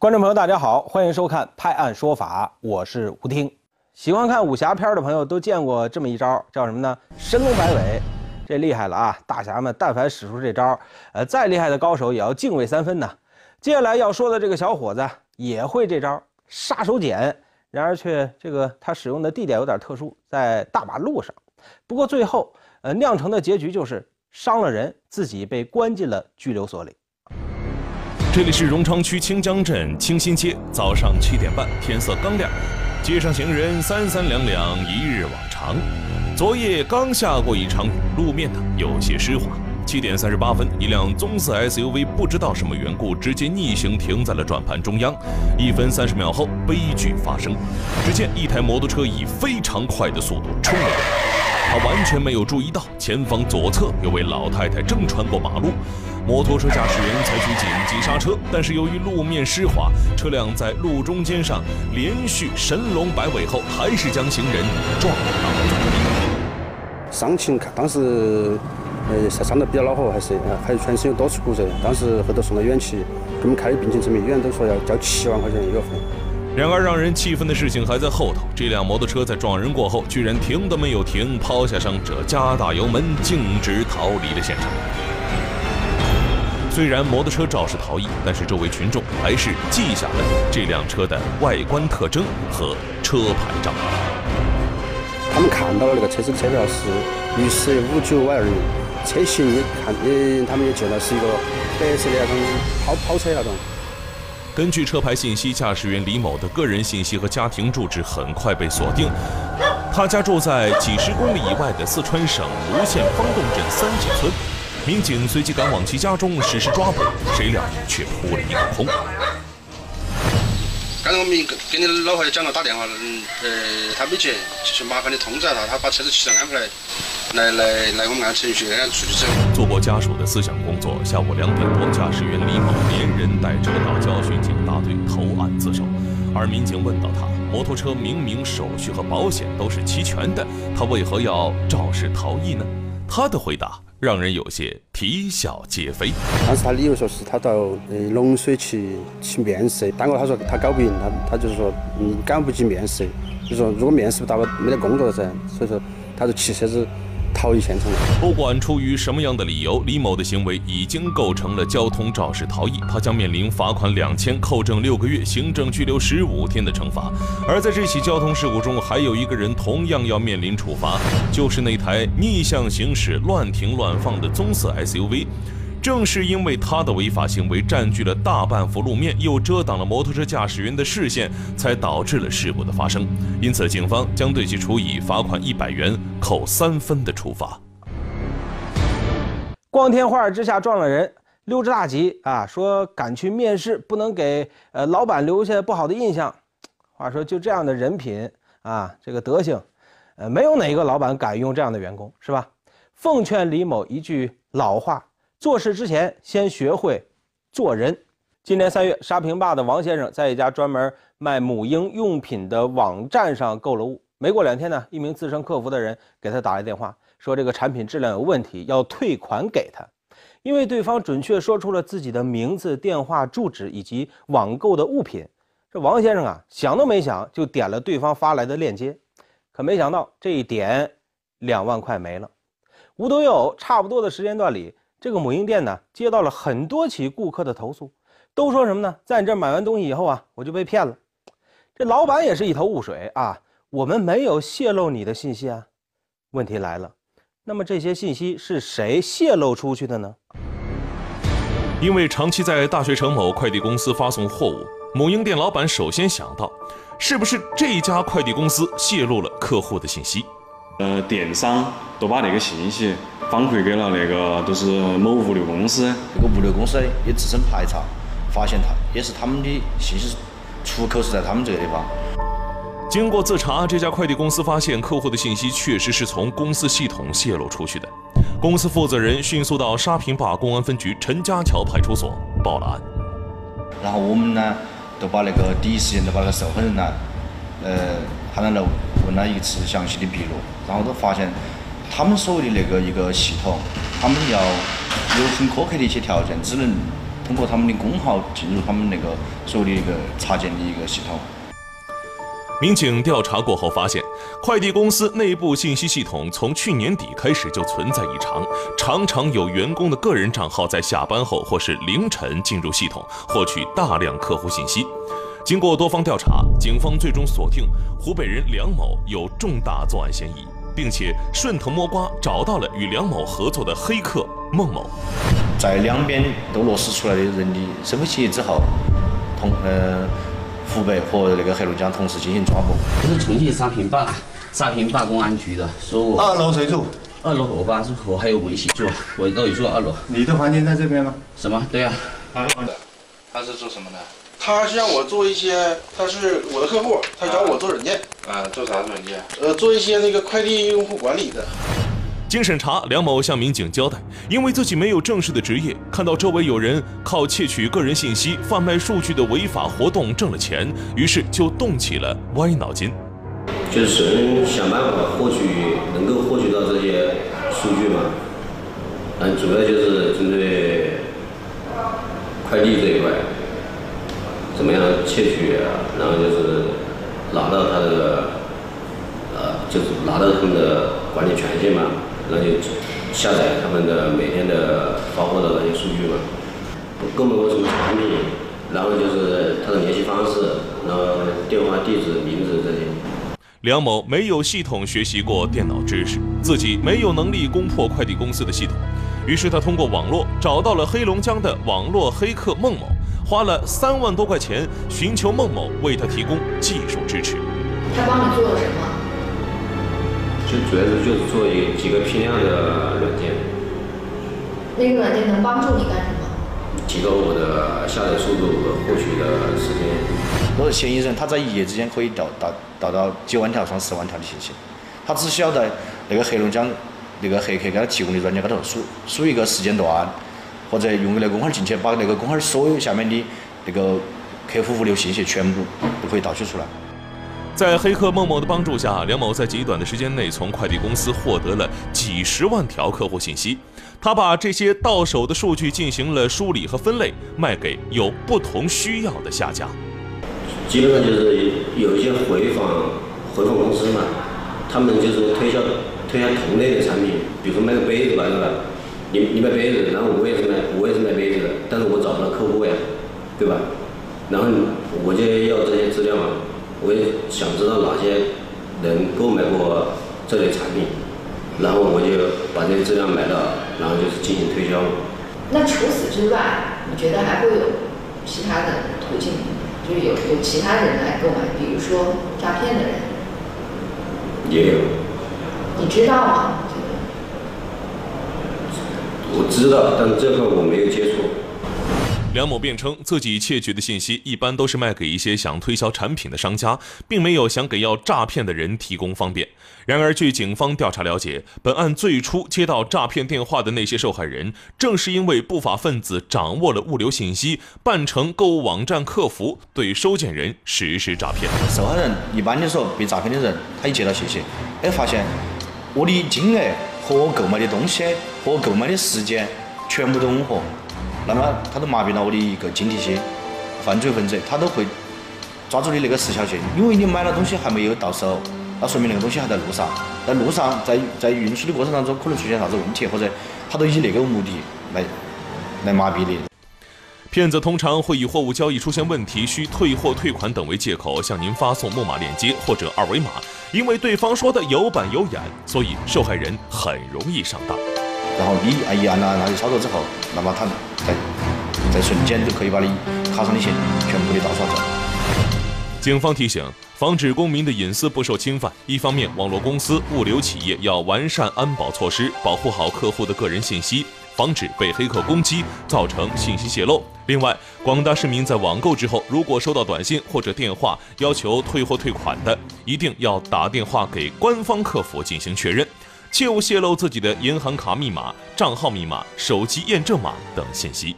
观众朋友，大家好，欢迎收看《拍案说法》，我是吴听。喜欢看武侠片的朋友都见过这么一招，叫什么呢？神龙摆尾，这厉害了啊！大侠们但凡使出这招，呃，再厉害的高手也要敬畏三分呢。接下来要说的这个小伙子也会这招杀手锏，然而却这个他使用的地点有点特殊，在大马路上。不过最后，呃，酿成的结局就是伤了人，自己被关进了拘留所里。这里是荣昌区清江镇清新街，早上七点半，天色刚亮，街上行人三三两两，一日往常。昨夜刚下过一场雨，路面呢有些湿滑。七点三十八分，一辆棕色 SUV 不知道什么缘故，直接逆行停在了转盘中央。一分三十秒后，悲剧发生。只见一台摩托车以非常快的速度冲了过来，他完全没有注意到前方左侧有位老太太正穿过马路。摩托车驾驶员采取紧急刹车，但是由于路面湿滑，车辆在路中间上连续神龙摆尾后，还是将行人撞倒在地。伤情看当时，呃，伤得比较恼火，还是还全身有多处骨折。当时后头送到医院去，给我们开的病情证明，医院都说要交七万块钱医药费。然而，让人气愤的事情还在后头。这辆摩托车在撞人过后，居然停都没有停，抛下伤者，加大油门，径直逃离了现场。虽然摩托车肇事逃逸，但是周围群众还是记下了这辆车的外观特征和车牌照。他们看到了那个车子车票是绿色五九 Y 二零，车型也看也他们也见到是一个白色的那种跑跑车那种。根据车牌信息，驾驶员李某的个人信息和家庭住址很快被锁定。他家住在几十公里以外的四川省泸县方洞镇三井村。民警随即赶往其家中实施抓捕，谁料却扑了。一个空。刚才我们跟你老婆讲了。打电话，嗯，呃，他没接，就麻烦你通知下他，他把车子骑上安排来，来来来我们按程序出去走。做过家属的思想工作，下午两点多，驾驶员李某连人带车到交巡警大队投案自首。而民警问到他，摩托车明明手续和保险都是齐全的，他为何要肇事逃逸呢？他的回答。让人有些啼笑皆非。当时他理由说是他到呃龙水去去面试，当过他说他搞不赢，他他就是说嗯赶不及面试，就说如果面试不到没得工作了噻，所以说他就骑车子。逃逸现场。不管出于什么样的理由，李某的行为已经构成了交通肇事逃逸，他将面临罚款两千、扣证六个月、行政拘留十五天的惩罚。而在这起交通事故中，还有一个人同样要面临处罚，就是那台逆向行驶、乱停乱放的棕色 SUV。正是因为他的违法行为占据了大半幅路面，又遮挡了摩托车驾驶员的视线，才导致了事故的发生。因此，警方将对其处以罚款一百元、扣三分的处罚。光天化日之下撞了人，溜之大吉啊！说赶去面试，不能给呃老板留下不好的印象。话说，就这样的人品啊，这个德行，呃，没有哪个老板敢用这样的员工，是吧？奉劝李某一句老话。做事之前，先学会做人。今年三月，沙坪坝的王先生在一家专门卖母婴用品的网站上购了物。没过两天呢，一名自称客服的人给他打来电话，说这个产品质量有问题，要退款给他。因为对方准确说出了自己的名字、电话、住址以及网购的物品，这王先生啊，想都没想就点了对方发来的链接。可没想到，这一点，两万块没了。无独有偶，差不多的时间段里。这个母婴店呢，接到了很多起顾客的投诉，都说什么呢？在你这儿买完东西以后啊，我就被骗了。这老板也是一头雾水啊，我们没有泄露你的信息啊。问题来了，那么这些信息是谁泄露出去的呢？因为长期在大学城某快递公司发送货物，母婴店老板首先想到，是不是这家快递公司泄露了客户的信息？呃，电商都把那个信息。反馈给了那个就是某物流公司，这个物流公司也自身排查，发现他也是他们的信息出口是在他们这个地方。经过自查，这家快递公司发现客户的信息确实是从公司系统泄露出去的。公司负责人迅速到沙坪坝公安分局陈家桥派出所报了案。然后我们呢，都把那个第一时间都把那个受害人呢，呃，喊来了问了一次详细的笔录，然后都发现。他们所谓的那个一个系统，他们要有很苛刻的一些条件，只能通过他们的工号进入他们那个所谓的一个插件的一个系统。民警调查过后发现，快递公司内部信息系统从去年底开始就存在异常，常常有员工的个人账号在下班后或是凌晨进入系统，获取大量客户信息。经过多方调查，警方最终锁定湖北人梁某有重大作案嫌疑，并且顺藤摸瓜找到了与梁某合作的黑客孟某。在两边都落实出来的人的身份信息之后，同呃。湖北和那个黑龙江同时进行抓捕。这是重庆沙坪坝，沙坪坝公安局的，说我二楼谁住？二楼我爸是我还有我一起住，我都有住二楼。你的房间在这边吗？什么？对呀。他他是做什么的？他是让我做一些，他是我的客户，他找我做软件。啊，做啥软件？呃，做一些那个快递用户管理的。经审查，梁某向民警交代，因为自己没有正式的职业，看到周围有人靠窃取个人信息、贩卖数据的违法活动挣了钱，于是就动起了歪脑筋，就是首先想办法获取，能够获取到这些数据嘛。嗯，主要就是针对快递这一块，怎么样窃取，然后就是拿到他的，呃，就是拿到他们的管理权限嘛。那就下载他们的每天的发货的那些数据嘛，购买过什么产品，然后就是他的联系方式，然后电话、地址、名字这些。梁某没有系统学习过电脑知识，自己没有能力攻破快递公司的系统，于是他通过网络找到了黑龙江的网络黑客孟某，花了三万多块钱寻求孟某为他提供技术支持。他帮你做了什么？就主要是就是做一几个批量的软件。那个软件能帮助你干什么？提高我的下载速度和获取的时间。我是嫌疑人，他在一夜之间可以调达达到几万条、上十万条的信息。他只需要在那个黑龙江那个黑客给他提供的软件高头输输一个时间段，或者用那个工号进去，把那个工号所有下面的那个客户物流信息全部都可以盗取出来。在黑客孟某的帮助下，梁某在极短的时间内从快递公司获得了几十万条客户信息。他把这些到手的数据进行了梳理和分类，卖给有不同需要的下家。基本上就是有一些回访回访公司嘛，他们就是推销推销同类的产品，比如说卖个杯子吧，对吧？你你卖杯子，然后我也是卖我也是卖杯子的，但是我找不到客户呀，对吧？然后我就要这些资料嘛。我也想知道哪些人购买过这类产品，然后我就把这些资料买到，然后就是进行推销。那除此之外，你觉得还会有其他的途径？就是有有其他人来购买，比如说诈骗的人。也有。你知道吗？我知道，但是这块我没有接触。梁某辩称，自己窃取的信息一般都是卖给一些想推销产品的商家，并没有想给要诈骗的人提供方便。然而，据警方调查了解，本案最初接到诈骗电话的那些受害人，正是因为不法分子掌握了物流信息，扮成购物网站客服，对收件人实施诈骗。受害人一般的时候被诈骗的人，他一接到信息，哎，发现我的金额和我购买的东西和我购买的时间全部都吻合。那么，他都麻痹了我的一个警惕心。犯罪分子他都会抓住你那个时效性，因为你买了东西还没有到手，那说明那个东西还在路上。在路上，在在运输的过程当中可能出现啥子问题，或者他都以那个目的来来麻痹你。骗子通常会以货物交易出现问题需退货退款等为借口，向您发送木马链接或者二维码，因为对方说的有板有眼，所以受害人很容易上当。然后你按一按了那些操作之后，那么他在在瞬间就可以把你卡上的钱全部的盗刷走。警方提醒，防止公民的隐私不受侵犯，一方面，网络公司、物流企业要完善安保措施，保护好客户的个人信息，防止被黑客攻击造成信息泄露。另外，广大市民在网购之后，如果收到短信或者电话要求退货退款的，一定要打电话给官方客服进行确认。切勿泄露自己的银行卡密码、账号密码、手机验证码等信息。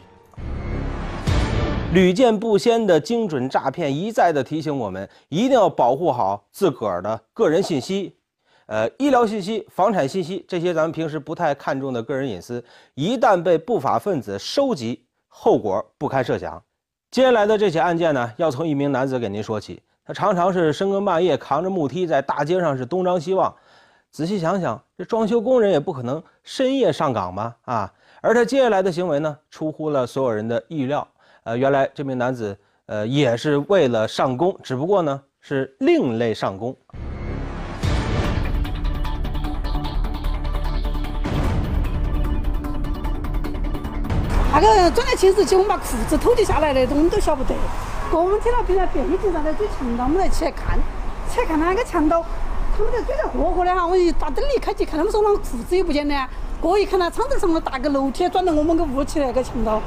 屡见不鲜的精准诈骗一再的提醒我们，一定要保护好自个儿的个人信息，呃，医疗信息、房产信息这些咱们平时不太看重的个人隐私，一旦被不法分子收集后果不堪设想。接下来的这起案件呢，要从一名男子给您说起。他常常是深更半夜扛着木梯在大街上是东张西望。仔细想想，这装修工人也不可能深夜上岗吧？啊！而他接下来的行为呢，出乎了所有人的意料。呃，原来这名男子，呃，也是为了上工，只不过呢是另类上工。那个转来寝室去，我们把裤子偷起下来的，我们都晓不得。过我们听到别人背景上在追强盗，我们才起来看，起来看那个强盗，他们在追得活活的哈。我一打灯一开起，看他们说那个裤子也不见了。过一看那窗子上面搭个楼梯，转到我们个屋去那个强盗。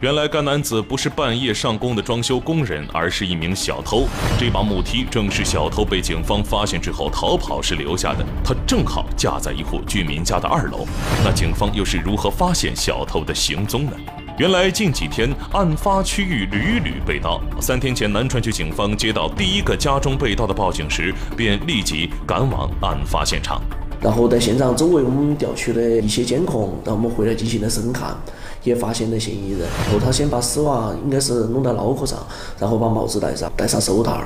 原来该男子不是半夜上工的装修工人，而是一名小偷。这把木梯正是小偷被警方发现之后逃跑时留下的，他正好架在一户居民家的二楼。那警方又是如何发现小偷的行踪呢？原来近几天案发区域屡屡被盗。三天前，南川区警方接到第一个家中被盗的报警时，便立即赶往案发现场。然后在现场周围，我们调取了一些监控，然后我们回来进行了审看，也发现了嫌疑人。后他先把丝袜应该是弄到脑壳上，然后把帽子戴上，戴上手套。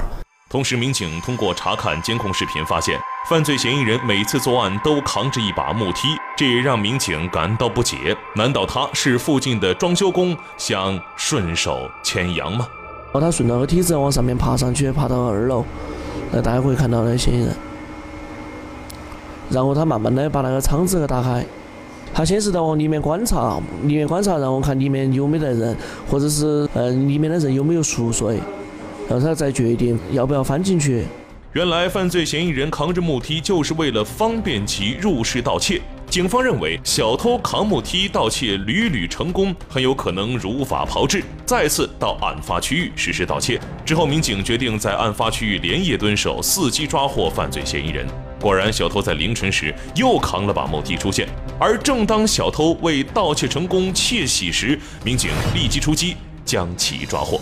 同时，民警通过查看监控视频，发现犯罪嫌疑人每次作案都扛着一把木梯，这也让民警感到不解。难道他是附近的装修工，想顺手牵羊吗？然后他顺着个梯子往上面爬上去，爬到二楼，那大家可以看到那嫌疑人。然后他慢慢的把那个窗子给打开，他先是在往里面观察，里面观察，然后看里面有没得人，或者是嗯里面的人有没有熟睡。然后他再决定要不要翻进去。原来犯罪嫌疑人扛着木梯就是为了方便其入室盗窃。警方认为小偷扛木梯盗窃屡屡成功，很有可能如法炮制，再次到案发区域实施盗窃。之后，民警决定在案发区域连夜蹲守，伺机抓获犯罪嫌疑人。果然，小偷在凌晨时又扛了把木梯出现。而正当小偷为盗窃成功窃喜时，民警立即出击，将其抓获。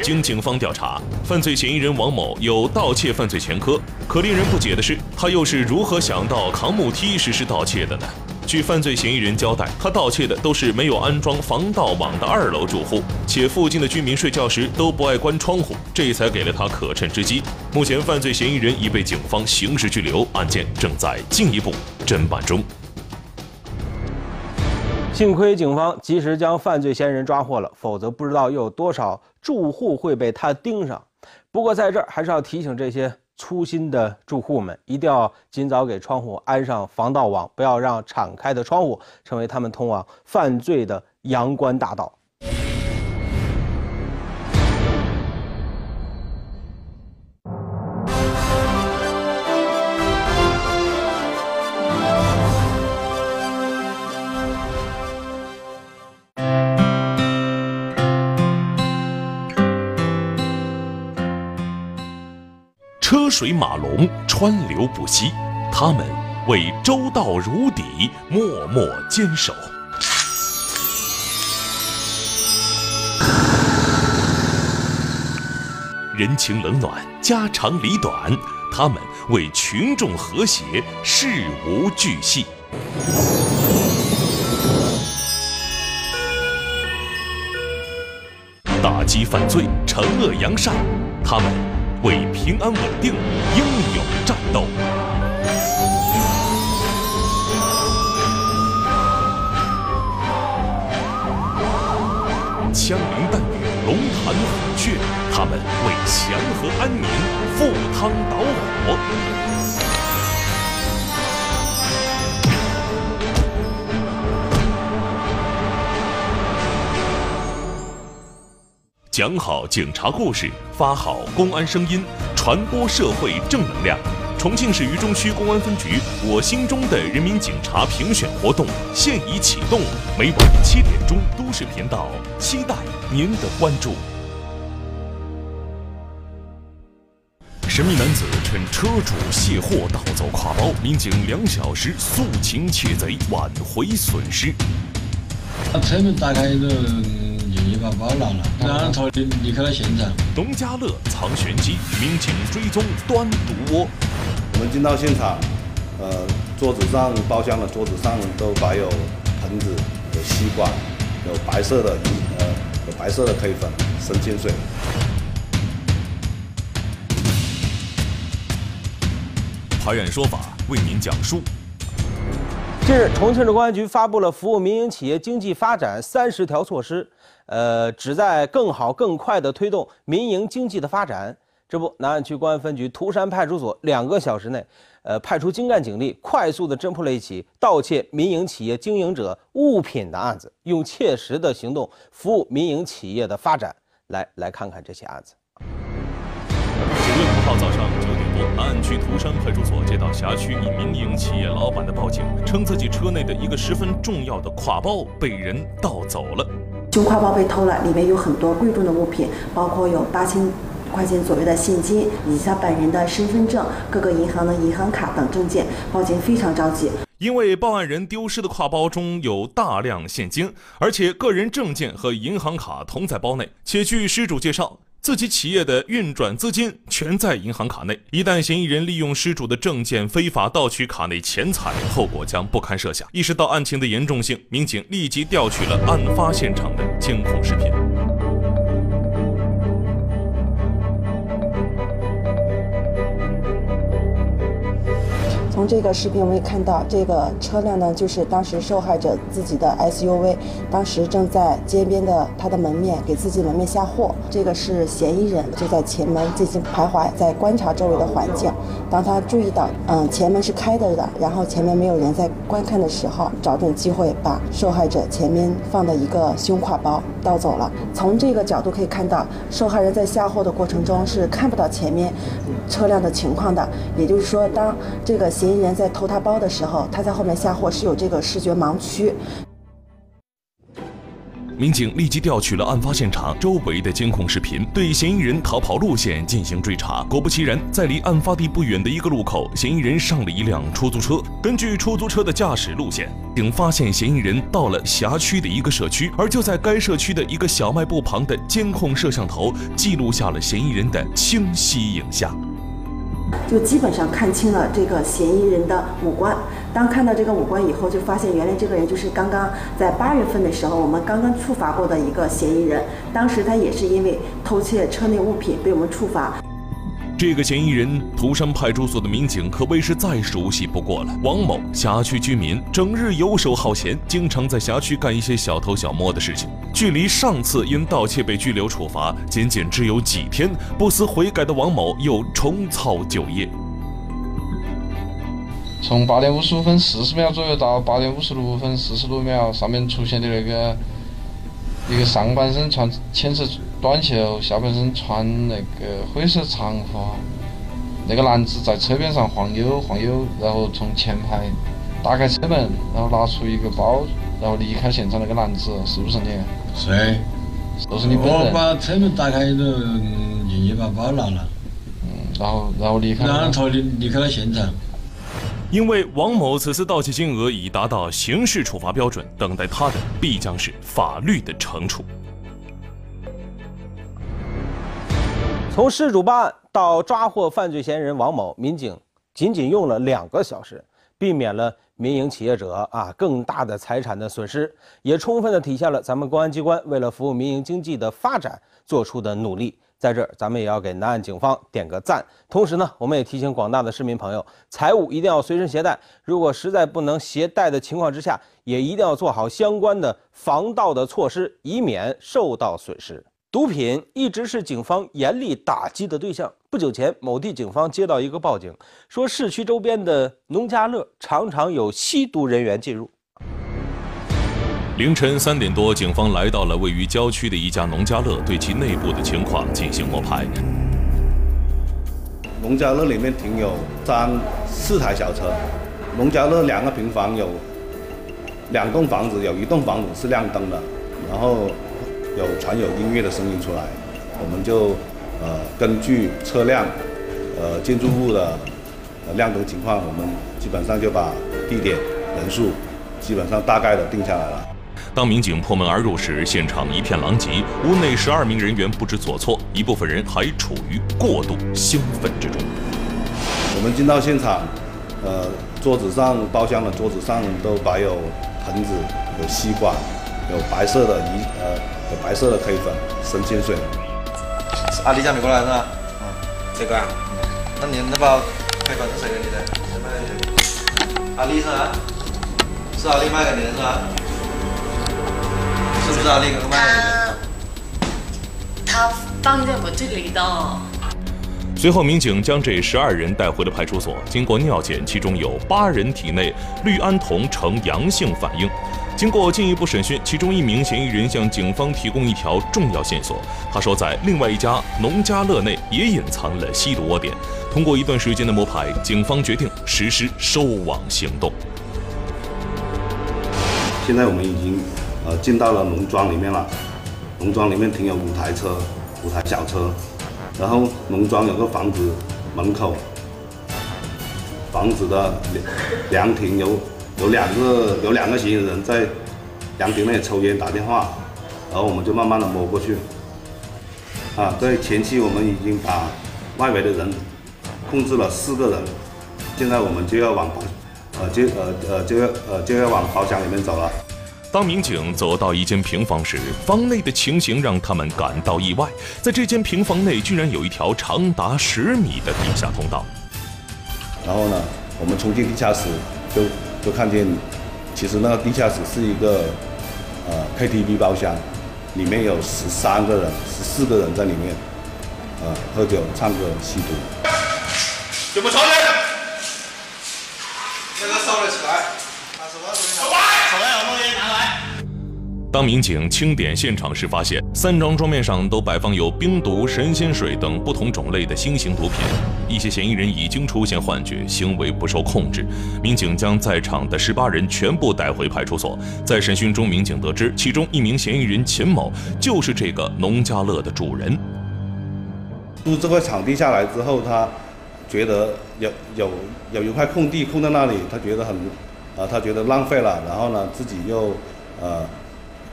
经警方调查，犯罪嫌疑人王某有盗窃犯罪前科。可令人不解的是，他又是如何想到扛木梯实施盗窃的呢？据犯罪嫌疑人交代，他盗窃的都是没有安装防盗网的二楼住户，且附近的居民睡觉时都不爱关窗户，这才给了他可乘之机。目前，犯罪嫌疑人已被警方刑事拘留，案件正在进一步侦办中。幸亏警方及时将犯罪嫌疑人抓获了，否则不知道又有多少住户会被他盯上。不过在这儿还是要提醒这些粗心的住户们，一定要尽早给窗户安上防盗网，不要让敞开的窗户成为他们通往犯罪的阳关大道。水马龙，川流不息，他们为周到如砥默默坚守。人情冷暖，家长里短，他们为群众和谐事无巨细。打击犯罪，惩恶扬善，他们。为平安稳定，英勇战斗。枪林弹雨，龙潭虎穴，他们为祥和安宁赴汤蹈火。讲好警察故事，发好公安声音，传播社会正能量。重庆市渝中区公安分局“我心中的人民警察”评选活动现已启动，每晚七点钟都市频道期待您的关注。神秘男子趁车主卸货盗走挎包，民警两小时肃擒窃贼，挽回损失。把车门打开一个后。你把包拿了，然后逃离离开了现场。农家乐藏玄机，民警追踪端毒窝。我们进到现场，呃，桌子上包厢的桌子上都摆有盆子、有吸管、有白色的呃有白色的 K 粉、神仙水。拍案说法为您讲述。近日，重庆市公安局发布了服务民营企业经济发展三十条措施，呃，旨在更好、更快地推动民营经济的发展。这不，南岸区公安分局涂山派出所两个小时内，呃，派出精干警力，快速地侦破了一起盗窃民营企业经营者物品的案子，用切实的行动服务民营企业的发展。来，来看看这起案子。九月五号早上九点多，南岸区涂山派出所接到辖区一民营企业老板的报警，称自己车内的一个十分重要的挎包被人盗走了。胸挎包被偷了，里面有很多贵重的物品，包括有八千块钱左右的现金，以及他本人的身份证、各个银行的银行卡等证件。报警非常着急，因为报案人丢失的挎包中有大量现金，而且个人证件和银行卡同在包内，且据失主介绍。自己企业的运转资金全在银行卡内，一旦嫌疑人利用失主的证件非法盗取卡内钱财，后果将不堪设想。意识到案情的严重性，民警立即调取了案发现场的监控视频。从这个视频我们看到，这个车辆呢，就是当时受害者自己的 SUV，当时正在街边的他的门面给自己门面下货。这个是嫌疑人，就在前门进行徘徊，在观察周围的环境。当他注意到，嗯，前门是开着的，然后前面没有人在观看的时候，找准机会把受害者前面放的一个胸挎包盗走了。从这个角度可以看到，受害人在下货的过程中是看不到前面车辆的情况的，也就是说，当这个嫌疑人在偷他包的时候，他在后面下货是有这个视觉盲区。民警立即调取了案发现场周围的监控视频，对嫌疑人逃跑路线进行追查。果不其然，在离案发地不远的一个路口，嫌疑人上了一辆出租车。根据出租车的驾驶路线，警发现嫌疑人到了辖区的一个社区，而就在该社区的一个小卖部旁的监控摄像头记录下了嫌疑人的清晰影像。就基本上看清了这个嫌疑人的五官。当看到这个五官以后，就发现原来这个人就是刚刚在八月份的时候，我们刚刚处罚过的一个嫌疑人。当时他也是因为偷窃车内物品被我们处罚。这个嫌疑人，涂山派出所的民警可谓是再熟悉不过了。王某，辖区居民，整日游手好闲，经常在辖区干一些小偷小摸的事情。距离上次因盗窃被拘留处罚，仅仅只有几天，不思悔改的王某又重操旧业。从八点五十五分四十秒左右到八点五十六分四十六秒，上面出现的那个一个上半身穿浅色。短袖，下半身穿那个灰色长发，那个男子在车边上晃悠晃悠，然后从前排打开车门，然后拿出一个包，然后离开现场。那个男子是不是你？谁？就是你本人。我把车门打开，就进去把包拿了。嗯，然后然后离开。然后逃离离开了现场。因为王某此次盗窃金额已达到刑事处罚标准，等待他的必将是法律的惩处。从失主报案到抓获犯罪嫌疑人王某，民警仅仅用了两个小时，避免了民营企业者啊更大的财产的损失，也充分的体现了咱们公安机关为了服务民营经济的发展做出的努力。在这儿，咱们也要给南岸警方点个赞。同时呢，我们也提醒广大的市民朋友，财物一定要随身携带，如果实在不能携带的情况之下，也一定要做好相关的防盗的措施，以免受到损失。毒品一直是警方严厉打击的对象。不久前，某地警方接到一个报警，说市区周边的农家乐常常有吸毒人员进入。凌晨三点多，警方来到了位于郊区的一家农家乐，对其内部的情况进行摸排。农家乐里面停有三四台小车，农家乐两个平房有两栋房子，有一栋房子是亮灯的，然后。有传有音乐的声音出来，我们就呃根据车辆、呃建筑物的呃亮灯情况，我们基本上就把地点、人数基本上大概的定下来了。当民警破门而入时，现场一片狼藉，屋内十二名人员不知所措，一部分人还处于过度兴奋之中。我们进到现场，呃，桌子上包厢的桌子上都摆有盆子，有吸管，有白色的一呃有白色的 K 粉、神仙水。阿丽叫你过来是吧？嗯，这个啊。那你那包黑粉是谁给你的？谁卖给你的？阿丽是吧？是阿丽卖给你的是吧？是不是阿丽给卖给你的？他放在我这里的。随后，民警将这十二人带回了派出所。经过尿检，其中有八人体内氯胺酮呈阳性反应。经过进一步审讯，其中一名嫌疑人向警方提供一条重要线索。他说，在另外一家农家乐内也隐藏了吸毒窝点。通过一段时间的摸排，警方决定实施收网行动。现在我们已经呃进到了农庄里面了，农庄里面停有五台车，五台小车。然后农庄有个房子门口，房子的凉亭有有两个有两个嫌疑人在凉亭内抽烟打电话，然后我们就慢慢的摸过去。啊，在前期我们已经把外围的人控制了四个人，现在我们就要往呃就呃呃就要呃就要往包厢里面走了。当民警走到一间平房时，房内的情形让他们感到意外。在这间平房内，居然有一条长达十米的地下通道。然后呢，我们冲进地下室，就就看见，其实那个地下室是一个呃 KTV 包厢，里面有十三个人、十四个人在里面，呃，喝酒、唱歌、吸毒。全部抄起来！那当民警清点现场时，发现三张桌面上都摆放有冰毒、神仙水等不同种类的新型毒品，一些嫌疑人已经出现幻觉，行为不受控制。民警将在场的十八人全部带回派出所。在审讯中，民警得知，其中一名嫌疑人秦某就是这个农家乐的主人。租这块场地下来之后，他觉得有有有一块空地空在那里，他觉得很，啊，他觉得浪费了，然后呢，自己又，呃。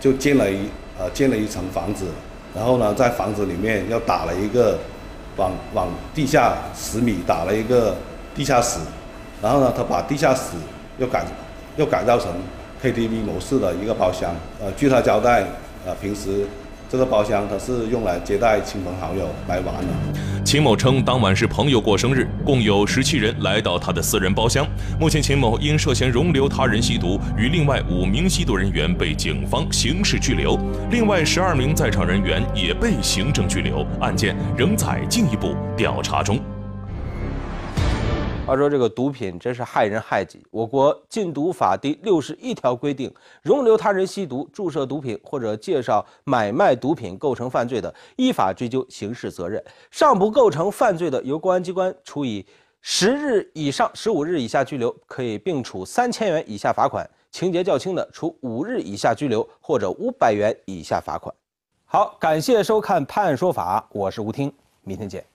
就建了一呃建了一层房子，然后呢，在房子里面又打了一个往往地下十米打了一个地下室，然后呢，他把地下室又改又改造成 KTV 模式的一个包厢。呃，据他交代，呃，平时这个包厢它是用来接待亲朋好友来玩的。秦某称，当晚是朋友过生日，共有十七人来到他的私人包厢。目前，秦某因涉嫌容留他人吸毒，与另外五名吸毒人员被警方刑事拘留，另外十二名在场人员也被行政拘留，案件仍在进一步调查中。话说这个毒品真是害人害己。我国禁毒法第六十一条规定，容留他人吸毒、注射毒品或者介绍买卖毒品构成犯罪的，依法追究刑事责任；尚不构成犯罪的，由公安机关处以十日以上十五日以下拘留，可以并处三千元以下罚款；情节较轻的，处五日以下拘留或者五百元以下罚款。好，感谢收看《判案说法》，我是吴听，明天见。